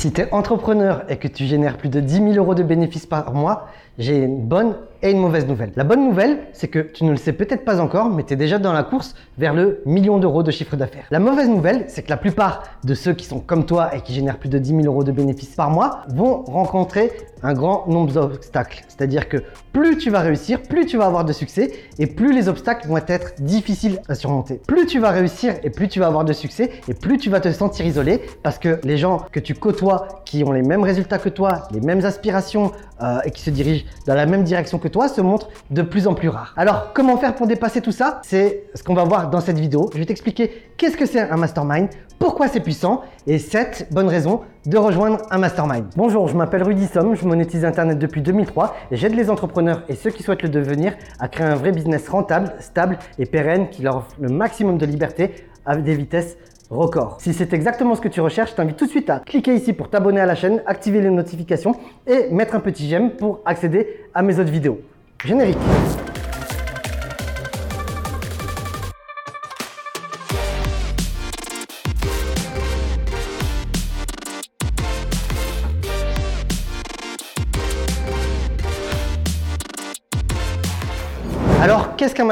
Si tu es entrepreneur et que tu génères plus de 10 000 euros de bénéfices par mois, j'ai une bonne et une mauvaise nouvelle. La bonne nouvelle, c'est que tu ne le sais peut-être pas encore, mais tu es déjà dans la course vers le million d'euros de chiffre d'affaires. La mauvaise nouvelle, c'est que la plupart de ceux qui sont comme toi et qui génèrent plus de 10 000 euros de bénéfices par mois vont rencontrer un grand nombre d'obstacles. C'est-à-dire que plus tu vas réussir, plus tu vas avoir de succès et plus les obstacles vont être difficiles à surmonter. Plus tu vas réussir et plus tu vas avoir de succès et plus tu vas te sentir isolé parce que les gens que tu côtoies qui ont les mêmes résultats que toi, les mêmes aspirations euh, et qui se dirigent dans la même direction que toi se montrent de plus en plus rares. Alors, comment faire pour dépasser tout ça? C'est ce qu'on va voir dans cette vidéo. Je vais t'expliquer qu'est-ce que c'est un mastermind, pourquoi c'est puissant et 7 bonnes raisons de rejoindre un mastermind. Bonjour, je m'appelle Rudy Somme, je monétise Internet depuis 2003 et j'aide les entrepreneurs et ceux qui souhaitent le devenir à créer un vrai business rentable, stable et pérenne qui leur offre le maximum de liberté à des vitesses record. Si c'est exactement ce que tu recherches, je t'invite tout de suite à cliquer ici pour t'abonner à la chaîne, activer les notifications et mettre un petit j'aime pour accéder à mes autres vidéos. Générique. Alors, qu'est-ce qu'un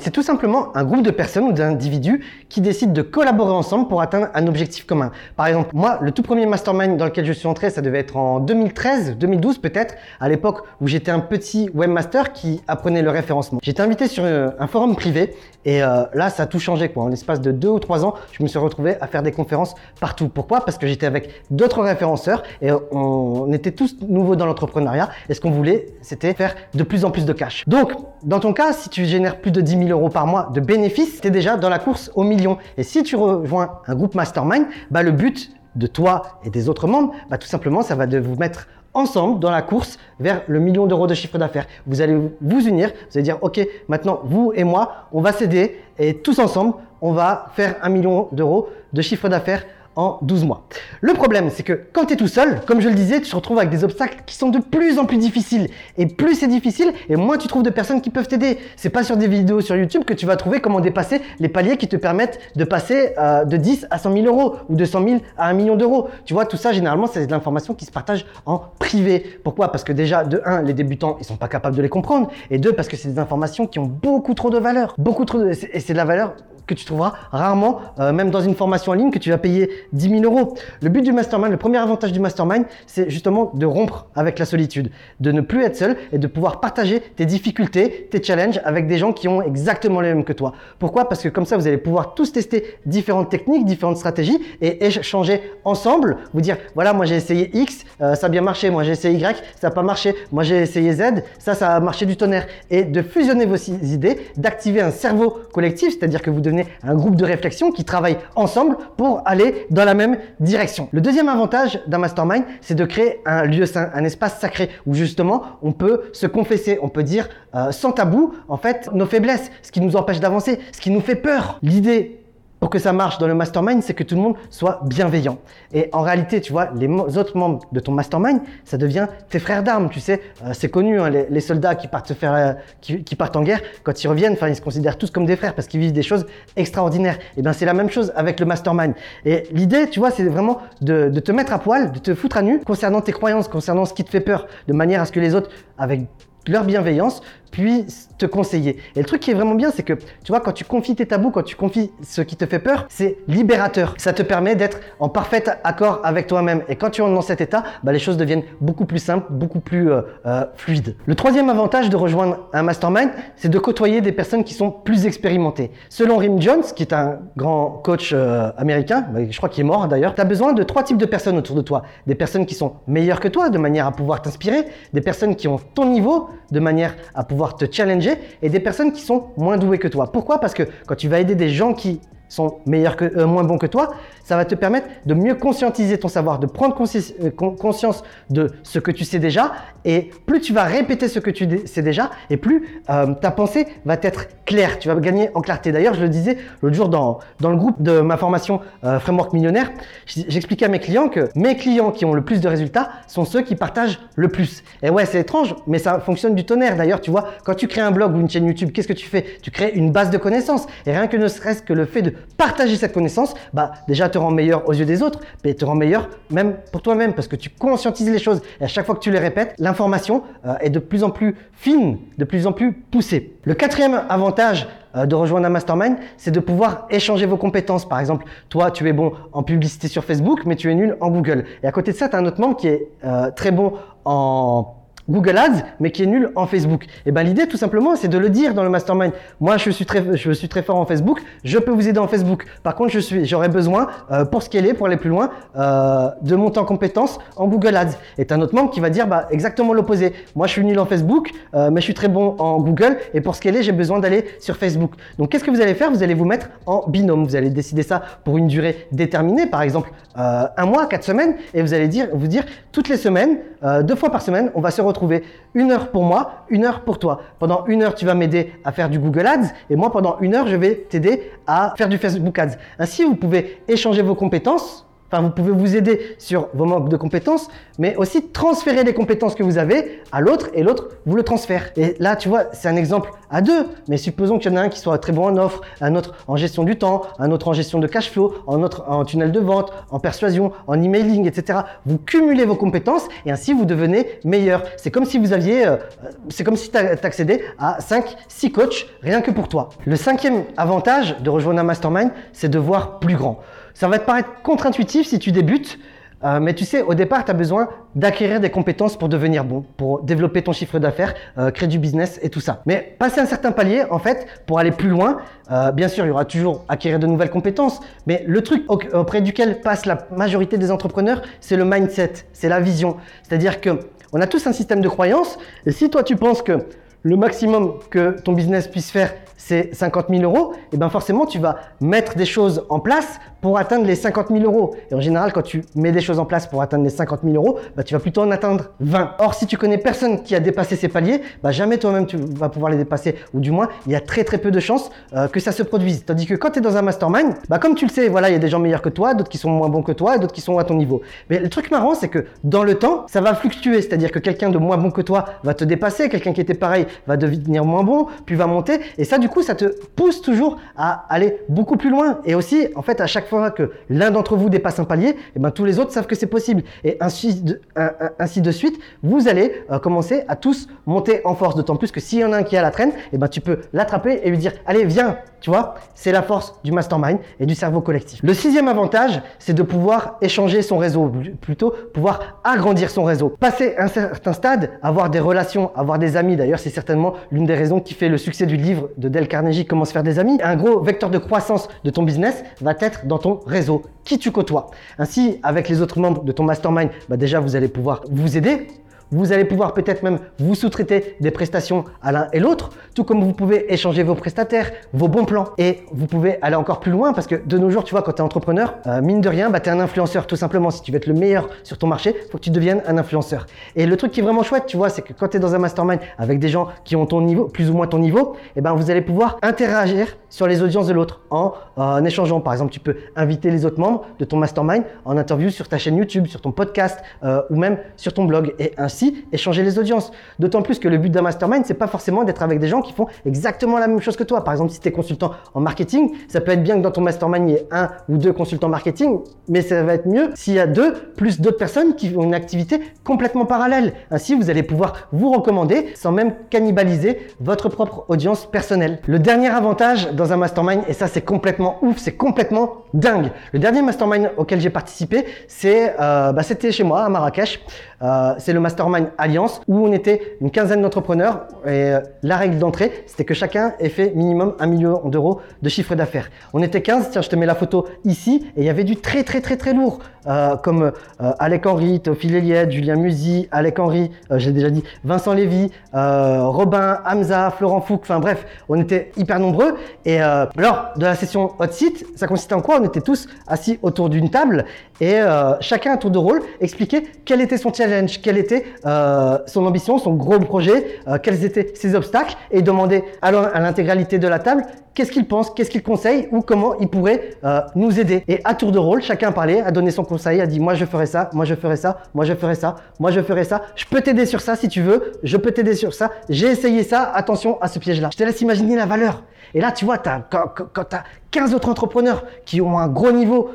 C'est tout simplement un groupe de personnes ou d'individus qui décident de collaborer ensemble pour atteindre un objectif commun. Par exemple, moi, le tout premier mastermind dans lequel je suis entré, ça devait être en 2013, 2012 peut-être, à l'époque où j'étais un petit webmaster qui apprenait le référencement. J'étais invité sur euh, un forum privé et euh, là, ça a tout changé. Quoi. En l'espace de deux ou trois ans, je me suis retrouvé à faire des conférences partout. Pourquoi? Parce que j'étais avec d'autres référenceurs et on était tous nouveaux dans l'entrepreneuriat et ce qu'on voulait, c'était faire de plus en plus de cash. Donc, dans ton cas, si tu génères plus de 10 000 euros par mois de bénéfices, tu es déjà dans la course au million. Et si tu rejoins un groupe mastermind, bah, le but de toi et des autres membres, bah, tout simplement, ça va de vous mettre ensemble dans la course vers le million d'euros de chiffre d'affaires. Vous allez vous unir, vous allez dire, OK, maintenant, vous et moi, on va s'aider et tous ensemble, on va faire un million d'euros de chiffre d'affaires en 12 mois. Le problème, c'est que quand tu es tout seul, comme je le disais, tu te retrouves avec des obstacles qui sont de plus en plus difficiles. Et plus c'est difficile, et moins tu trouves de personnes qui peuvent t'aider. C'est pas sur des vidéos sur YouTube que tu vas trouver comment dépasser les paliers qui te permettent de passer euh, de 10 à 100 000 euros ou de 100 000 à 1 million d'euros. Tu vois, tout ça, généralement, c'est de l'information qui se partage en privé. Pourquoi? Parce que déjà, de 1, les débutants, ils sont pas capables de les comprendre. Et 2, parce que c'est des informations qui ont beaucoup trop de valeur. Beaucoup trop de... Et c'est de la valeur que tu trouveras rarement, euh, même dans une formation en ligne que tu vas payer 10 000 euros. Le but du mastermind, le premier avantage du mastermind, c'est justement de rompre avec la solitude, de ne plus être seul et de pouvoir partager tes difficultés, tes challenges avec des gens qui ont exactement les mêmes que toi. Pourquoi? Parce que comme ça, vous allez pouvoir tous tester différentes techniques, différentes stratégies et échanger ensemble, vous dire, voilà, moi j'ai essayé X, euh, ça a bien marché, moi j'ai essayé Y, ça n'a pas marché, moi j'ai essayé Z, ça, ça a marché du tonnerre. Et de fusionner vos idées, d'activer un cerveau collectif, c'est-à-dire que vous devenez un groupe de réflexion qui travaille ensemble pour aller dans la même direction. Le deuxième avantage d'un mastermind, c'est de créer un lieu sain, un espace sacré où justement on peut se confesser, on peut dire euh, sans tabou en fait nos faiblesses, ce qui nous empêche d'avancer, ce qui nous fait peur. L'idée pour que ça marche dans le mastermind, c'est que tout le monde soit bienveillant. Et en réalité, tu vois, les autres membres de ton mastermind, ça devient tes frères d'armes. Tu sais, euh, c'est connu, hein, les, soldats qui partent, euh, qui, partent en guerre, quand ils reviennent, ils se considèrent tous comme des frères parce qu'ils vivent des choses extraordinaires. Et bien, c'est la même chose avec le mastermind. Et l'idée, tu vois, c'est vraiment de te mettre à poil, de te foutre à nu concernant tes croyances, concernant ce qui te fait peur, de manière à ce que les autres, avec leur bienveillance puisse te conseiller. Et le truc qui est vraiment bien, c'est que tu vois, quand tu confies tes tabous, quand tu confies ce qui te fait peur, c'est libérateur. Ça te permet d'être en parfait accord avec toi-même. Et quand tu es dans cet état, bah, les choses deviennent beaucoup plus simples, beaucoup plus euh, euh, fluides. Le troisième avantage de rejoindre un mastermind, c'est de côtoyer des personnes qui sont plus expérimentées. Selon Rim Jones, qui est un grand coach euh, américain, bah, je crois qu'il est mort d'ailleurs, tu as besoin de trois types de personnes autour de toi. Des personnes qui sont meilleures que toi, de manière à pouvoir t'inspirer, des personnes qui ont ton niveau, de manière à pouvoir te challenger et des personnes qui sont moins douées que toi. Pourquoi? Parce que quand tu vas aider des gens qui sont meilleurs que, euh, moins bons que toi, ça va te permettre de mieux conscientiser ton savoir, de prendre euh, conscience de ce que tu sais déjà. Et plus tu vas répéter ce que tu sais déjà, et plus euh, ta pensée va être claire. Tu vas gagner en clarté. D'ailleurs, je le disais l'autre jour dans, dans le groupe de ma formation Framework Millionnaire, j'expliquais à mes clients que mes clients qui ont le plus de résultats sont ceux qui partagent le plus. Et ouais, c'est étrange, mais ça fonctionne du tonnerre. D'ailleurs, tu vois, quand tu crées un blog ou une chaîne YouTube, qu'est-ce que tu fais? Tu crées une base de connaissances. Et rien que ne serait-ce que le fait de partager cette connaissance, bah déjà te rend meilleur aux yeux des autres, mais te rend meilleur même pour toi-même parce que tu conscientises les choses et à chaque fois que tu les répètes, l'information euh, est de plus en plus fine, de plus en plus poussée. Le quatrième avantage euh, de rejoindre un mastermind, c'est de pouvoir échanger vos compétences. Par exemple, toi, tu es bon en publicité sur Facebook, mais tu es nul en Google. Et à côté de ça, tu as un autre membre qui est euh, très bon en Google Ads, mais qui est nul en Facebook. Et ben l'idée, tout simplement, c'est de le dire dans le mastermind. Moi, je suis très, fort en Facebook. Je peux vous aider en Facebook. Par contre, je suis, j'aurais besoin euh, pour scaler, pour aller plus loin, euh, de monter en compétence en Google Ads. Et un autre membre qui va dire bah, exactement l'opposé. Moi, je suis nul en Facebook, euh, mais je suis très bon en Google. Et pour scaler, j'ai besoin d'aller sur Facebook. Donc, qu'est-ce que vous allez faire? Vous allez vous mettre en binôme. Vous allez décider ça pour une durée déterminée, par exemple euh, un mois, quatre semaines, et vous allez dire, vous dire toutes les semaines, deux fois par semaine, on va se retrouver une heure pour moi, une heure pour toi. Pendant une heure, tu vas m'aider à faire du Google Ads et moi, pendant une heure, je vais t'aider à faire du Facebook Ads. Ainsi, vous pouvez échanger vos compétences vous pouvez vous aider sur vos manques de compétences, mais aussi transférer les compétences que vous avez à l'autre et l'autre vous le transfère. Et là, tu vois, c'est un exemple à deux, mais supposons qu'il y en a un qui soit très bon en offre, un autre en gestion du temps, un autre en gestion de cash flow, un autre en tunnel de vente, en persuasion, en emailing, etc. Vous cumulez vos compétences et ainsi vous devenez meilleur. C'est comme si vous aviez, euh, c'est comme si tu accédais à 5, 6 coachs rien que pour toi. Le cinquième avantage de rejoindre un mastermind, c'est de voir plus grand. Ça va te paraître contre-intuitif si tu débutes, euh, mais tu sais, au départ, tu as besoin d'acquérir des compétences pour devenir bon, pour développer ton chiffre d'affaires, euh, créer du business et tout ça. Mais passer un certain palier, en fait, pour aller plus loin, euh, bien sûr, il y aura toujours acquérir de nouvelles compétences, mais le truc auprès duquel passe la majorité des entrepreneurs, c'est le mindset, c'est la vision. C'est-à-dire que on a tous un système de croyance, et si toi tu penses que le maximum que ton business puisse faire, c'est 50 000 euros, et bien forcément, tu vas mettre des choses en place pour atteindre les 50 000 euros. Et en général, quand tu mets des choses en place pour atteindre les 50 000 euros, bah, tu vas plutôt en atteindre 20. Or, si tu connais personne qui a dépassé ces paliers, bah, jamais toi-même tu vas pouvoir les dépasser. Ou du moins, il y a très très peu de chances euh, que ça se produise. Tandis que quand tu es dans un mastermind, bah, comme tu le sais, voilà, il y a des gens meilleurs que toi, d'autres qui sont moins bons que toi, d'autres qui sont à ton niveau. Mais le truc marrant, c'est que dans le temps, ça va fluctuer. C'est-à-dire que quelqu'un de moins bon que toi va te dépasser, quelqu'un qui était pareil va devenir moins bon, puis va monter. Et ça, du coup, ça te pousse toujours à aller beaucoup plus loin. Et aussi, en fait, à chaque fois que l'un d'entre vous dépasse un palier, et eh ben, tous les autres savent que c'est possible. Et ainsi de, suite, vous allez euh, commencer à tous monter en force. D'autant plus que s'il y en a un qui a la traîne, et eh ben, tu peux l'attraper et lui dire Allez, viens Tu vois, c'est la force du mastermind et du cerveau collectif. Le sixième avantage, c'est de pouvoir échanger son réseau, plutôt pouvoir agrandir son réseau. Passer un certain stade, avoir des relations, avoir des amis. D'ailleurs, c'est certainement l'une des raisons qui fait le succès du livre de Dale Carnegie, Comment se faire des amis. Un gros vecteur de croissance de ton business va être dans ton réseau, qui tu côtoies. Ainsi, avec les autres membres de ton mastermind, bah déjà, vous allez pouvoir vous aider vous allez pouvoir peut-être même vous sous-traiter des prestations à l'un et l'autre, tout comme vous pouvez échanger vos prestataires, vos bons plans. Et vous pouvez aller encore plus loin parce que de nos jours, tu vois, quand tu es entrepreneur, euh, mine de rien, bah, tu es un influenceur tout simplement. Si tu veux être le meilleur sur ton marché, faut que tu deviennes un influenceur. Et le truc qui est vraiment chouette, tu vois, c'est que quand tu es dans un mastermind avec des gens qui ont ton niveau, plus ou moins ton niveau, et eh ben vous allez pouvoir interagir sur les audiences de l'autre en, en, échangeant. Par exemple, tu peux inviter les autres membres de ton mastermind en interview sur ta chaîne YouTube, sur ton podcast euh, ou même sur ton blog. Et ainsi, échanger les audiences. D'autant plus que le but d'un mastermind, c'est pas forcément d'être avec des gens qui font exactement la même chose que toi. Par exemple, si tu es consultant en marketing, ça peut être bien que dans ton mastermind, il y ait un ou deux consultants marketing, mais ça va être mieux s'il y a deux plus d'autres personnes qui ont une activité complètement parallèle. Ainsi, vous allez pouvoir vous recommander sans même cannibaliser votre propre audience personnelle. Le dernier avantage dans un mastermind, et ça c'est complètement ouf, c'est complètement dingue. Le dernier mastermind auquel j'ai participé, euh, bah, c'était chez moi à Marrakech. Euh, c'est le Mastermind Alliance où on était une quinzaine d'entrepreneurs et euh, la règle d'entrée, c'était que chacun ait fait minimum un million d'euros de chiffre d'affaires. On était 15, tiens, je te mets la photo ici et il y avait du très très très très lourd comme Alec Henry, Théophile Eliette, Julien Musi, Alec Henry, j'ai déjà dit, Vincent Lévy, Robin, Hamza, Florent Fouque, enfin bref, on était hyper nombreux et lors de la session hot seat, ça consistait en quoi On était tous assis autour d'une table et euh, chacun à tour de rôle expliquer quel était son challenge, quelle était euh, son ambition, son gros projet, euh, quels étaient ses obstacles et demander à l'intégralité de la table qu'est-ce qu'il pense, qu'est-ce qu'il conseille ou comment il pourrait nous aider. Et à tour de rôle, chacun a parlé, a donné son conseil, a dit moi je ferai ça, moi je ferai ça, moi je ferai ça, moi je ferai ça, je peux t'aider sur ça si tu veux, je peux t'aider sur ça, j'ai essayé ça, attention à ce piège-là. Je te laisse imaginer la valeur. Et là, tu vois, quand, quand tu as 15 autres entrepreneurs qui ont un gros niveau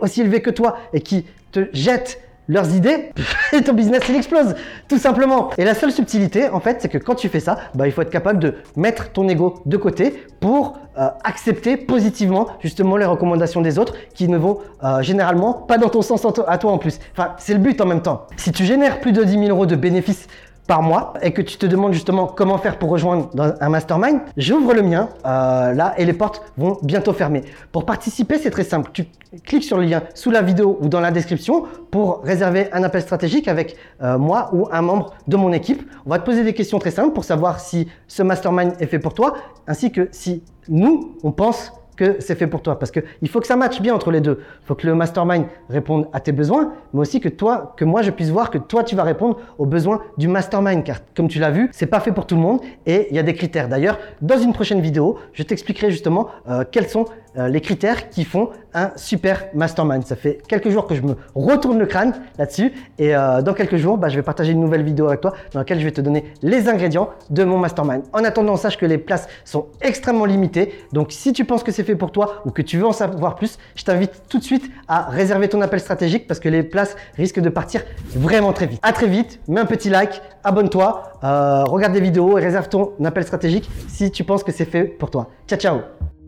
aussi élevé que toi et qui te jettent leurs idées et ton business il explose tout simplement. Et la seule subtilité en fait c'est que quand tu fais ça, bah, il faut être capable de mettre ton ego de côté pour euh, accepter positivement justement les recommandations des autres qui ne vont euh, généralement pas dans ton sens à toi en plus. Enfin c'est le but en même temps. Si tu génères plus de 10 000 euros de bénéfices par mois et que tu te demandes justement comment faire pour rejoindre un mastermind, j'ouvre le mien euh, là et les portes vont bientôt fermer. Pour participer, c'est très simple. Tu cliques sur le lien sous la vidéo ou dans la description pour réserver un appel stratégique avec euh, moi ou un membre de mon équipe. On va te poser des questions très simples pour savoir si ce mastermind est fait pour toi ainsi que si nous, on pense que c'est fait pour toi. Parce qu'il faut que ça matche bien entre les deux. Il faut que le mastermind réponde à tes besoins, mais aussi que toi, que moi, je puisse voir que toi, tu vas répondre aux besoins du mastermind. Car comme tu l'as vu, c'est pas fait pour tout le monde et il y a des critères. D'ailleurs, dans une prochaine vidéo, je t'expliquerai justement euh, quels sont euh, les critères qui font un super mastermind. Ça fait quelques jours que je me retourne le crâne là-dessus et euh, dans quelques jours, bah, je vais partager une nouvelle vidéo avec toi dans laquelle je vais te donner les ingrédients de mon mastermind. En attendant, sache que les places sont extrêmement limitées. Donc si tu penses que c'est fait pour toi ou que tu veux en savoir plus, je t'invite tout de suite à réserver ton appel stratégique parce que les places risquent de partir vraiment très vite. À très vite, mets un petit like, abonne-toi, euh, regarde des vidéos et réserve ton appel stratégique si tu penses que c'est fait pour toi. Ciao ciao